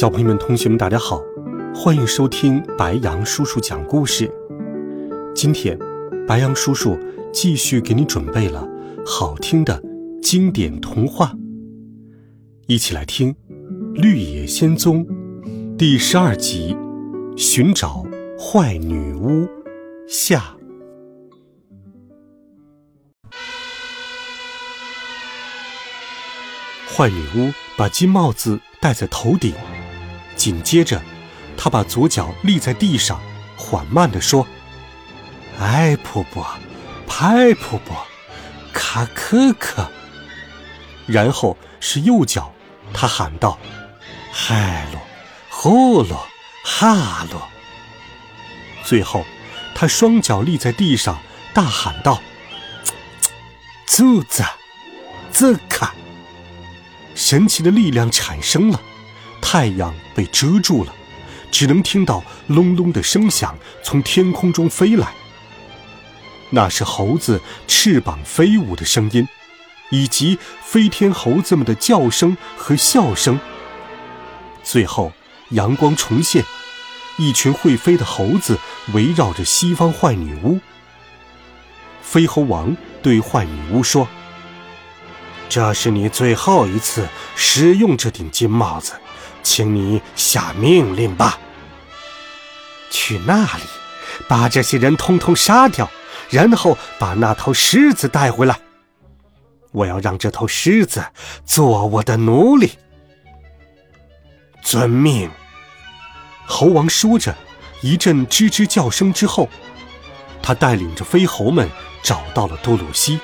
小朋友们、同学们，大家好，欢迎收听白羊叔叔讲故事。今天，白羊叔叔继续给你准备了好听的经典童话，一起来听《绿野仙踪》第十二集《寻找坏女巫》下。坏女巫把金帽子戴在头顶。紧接着，他把左脚立在地上，缓慢地说：“艾，婆婆，拍婆婆，卡可可。”然后是右脚，他喊道：“嗨罗，呼罗，哈罗。”最后，他双脚立在地上，大喊道：“柱子，这卡！”神奇的力量产生了。太阳被遮住了，只能听到隆隆的声响从天空中飞来。那是猴子翅膀飞舞的声音，以及飞天猴子们的叫声和笑声。最后，阳光重现，一群会飞的猴子围绕着西方坏女巫。飞猴王对坏女巫说：“这是你最后一次使用这顶金帽子。”请你下命令吧。去那里，把这些人通通杀掉，然后把那头狮子带回来。我要让这头狮子做我的奴隶。遵命。猴王说着，一阵吱吱叫声之后，他带领着飞猴们找到了多鲁西。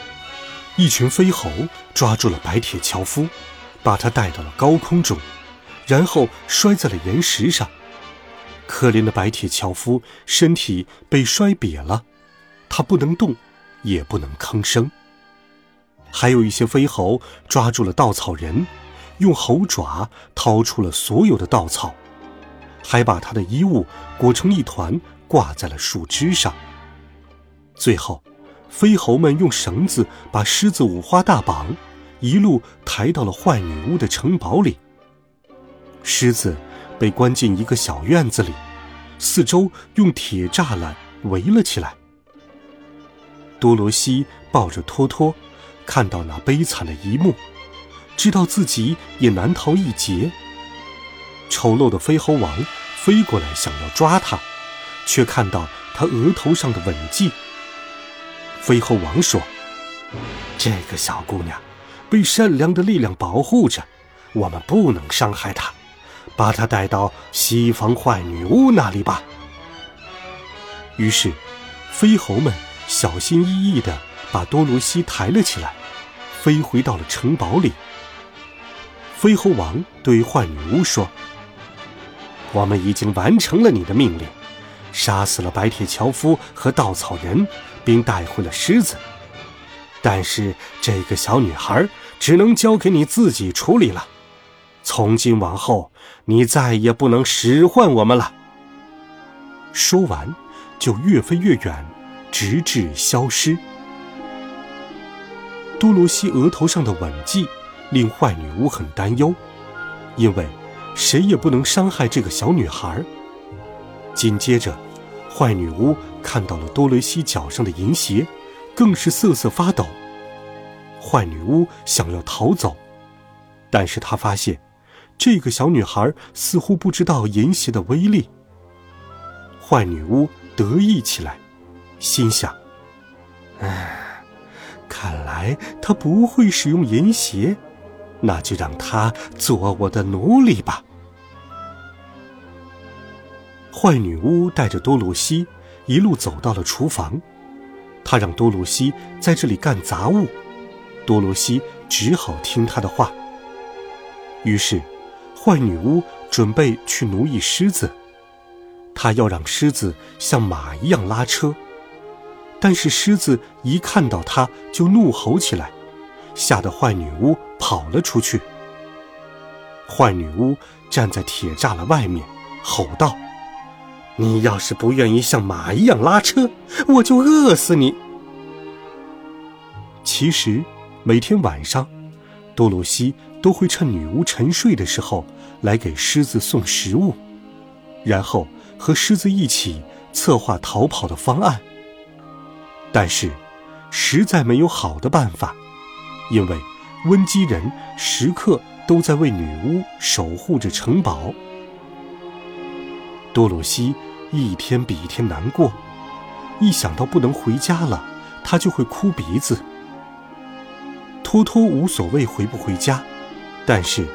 一群飞猴抓住了白铁樵夫，把他带到了高空中。然后摔在了岩石上，可怜的白铁樵夫身体被摔瘪了，他不能动，也不能吭声。还有一些飞猴抓住了稻草人，用猴爪掏出了所有的稻草，还把他的衣物裹成一团挂在了树枝上。最后，飞猴们用绳子把狮子五花大绑，一路抬到了坏女巫的城堡里。狮子被关进一个小院子里，四周用铁栅栏围了起来。多罗西抱着托托，看到那悲惨的一幕，知道自己也难逃一劫。丑陋的飞猴王飞过来想要抓他，却看到他额头上的吻迹。飞猴王说：“这个小姑娘被善良的力量保护着，我们不能伤害她。”把他带到西方坏女巫那里吧。于是，飞猴们小心翼翼地把多罗西抬了起来，飞回到了城堡里。飞猴王对坏女巫说：“我们已经完成了你的命令，杀死了白铁樵夫和稻草人，并带回了狮子。但是这个小女孩只能交给你自己处理了。”从今往后，你再也不能使唤我们了。说完，就越飞越远，直至消失。多罗西额头上的吻迹令坏女巫很担忧，因为谁也不能伤害这个小女孩。紧接着，坏女巫看到了多罗西脚上的银鞋，更是瑟瑟发抖。坏女巫想要逃走，但是她发现。这个小女孩似乎不知道银鞋的威力。坏女巫得意起来，心想：“唉，看来她不会使用银鞋，那就让她做我的奴隶吧。”坏女巫带着多鲁西一路走到了厨房，她让多鲁西在这里干杂物，多罗西只好听她的话。于是。坏女巫准备去奴役狮子。她要让狮子像马一样拉车，但是狮子一看到她就怒吼起来，吓得坏女巫跑了出去。坏女巫站在铁栅栏外面，吼道：“你要是不愿意像马一样拉车，我就饿死你！”其实，每天晚上，多罗西都会趁女巫沉睡的时候来给狮子送食物，然后和狮子一起策划逃跑的方案。但是，实在没有好的办法，因为温基人时刻。都在为女巫守护着城堡。多罗西一天比一天难过，一想到不能回家了，他就会哭鼻子。托托无所谓回不回家，但是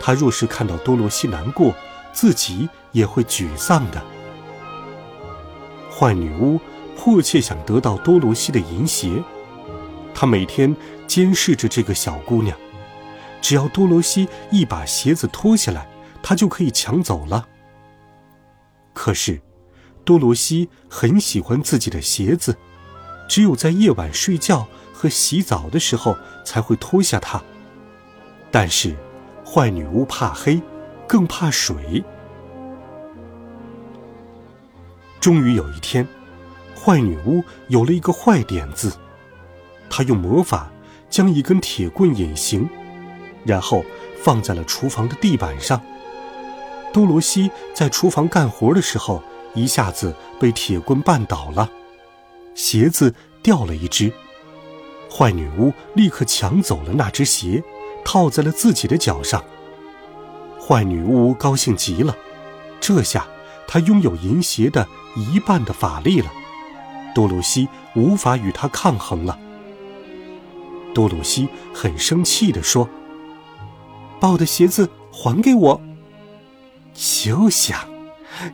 他若是看到多罗西难过，自己也会沮丧的。坏女巫迫切想得到多罗西的银鞋，她每天监视着这个小姑娘。只要多罗西一把鞋子脱下来，她就可以抢走了。可是，多罗西很喜欢自己的鞋子，只有在夜晚睡觉和洗澡的时候才会脱下它。但是，坏女巫怕黑，更怕水。终于有一天，坏女巫有了一个坏点子，她用魔法将一根铁棍隐形。然后放在了厨房的地板上。多罗西在厨房干活的时候，一下子被铁棍绊倒了，鞋子掉了一只。坏女巫立刻抢走了那只鞋，套在了自己的脚上。坏女巫高兴极了，这下她拥有银鞋的一半的法力了，多罗西无法与她抗衡了。多罗西很生气地说。把我的鞋子还给我！休想！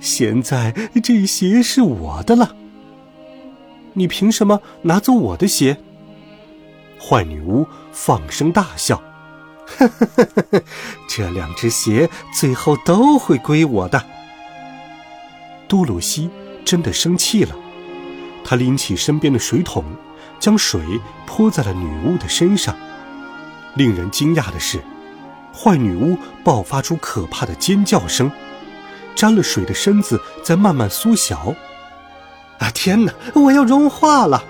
现在这鞋是我的了。你凭什么拿走我的鞋？坏女巫放声大笑：“呵呵呵呵，这两只鞋最后都会归我的。”多鲁西真的生气了，他拎起身边的水桶，将水泼在了女巫的身上。令人惊讶的是。坏女巫爆发出可怕的尖叫声，沾了水的身子在慢慢缩小。啊，天哪！我要融化了。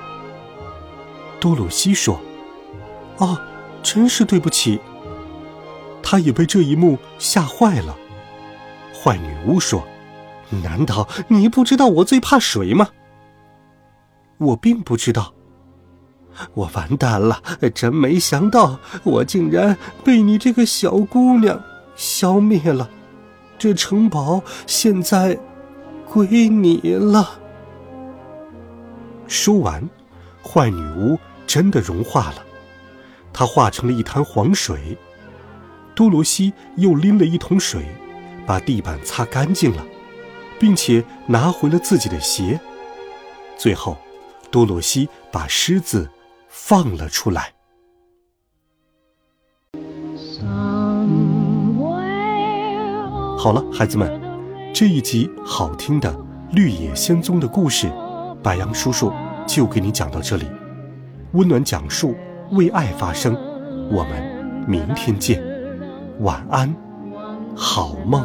多鲁西说：“哦，真是对不起。”他也被这一幕吓坏了。坏女巫说：“难道你不知道我最怕水吗？”我并不知道。我完蛋了！真没想到，我竟然被你这个小姑娘消灭了。这城堡现在归你了。说完，坏女巫真的融化了，她化成了一滩黄水。多罗西又拎了一桶水，把地板擦干净了，并且拿回了自己的鞋。最后，多罗西把狮子。放了出来。好了，孩子们，这一集好听的《绿野仙踪》的故事，白杨叔叔就给你讲到这里。温暖讲述，为爱发声。我们明天见，晚安，好梦。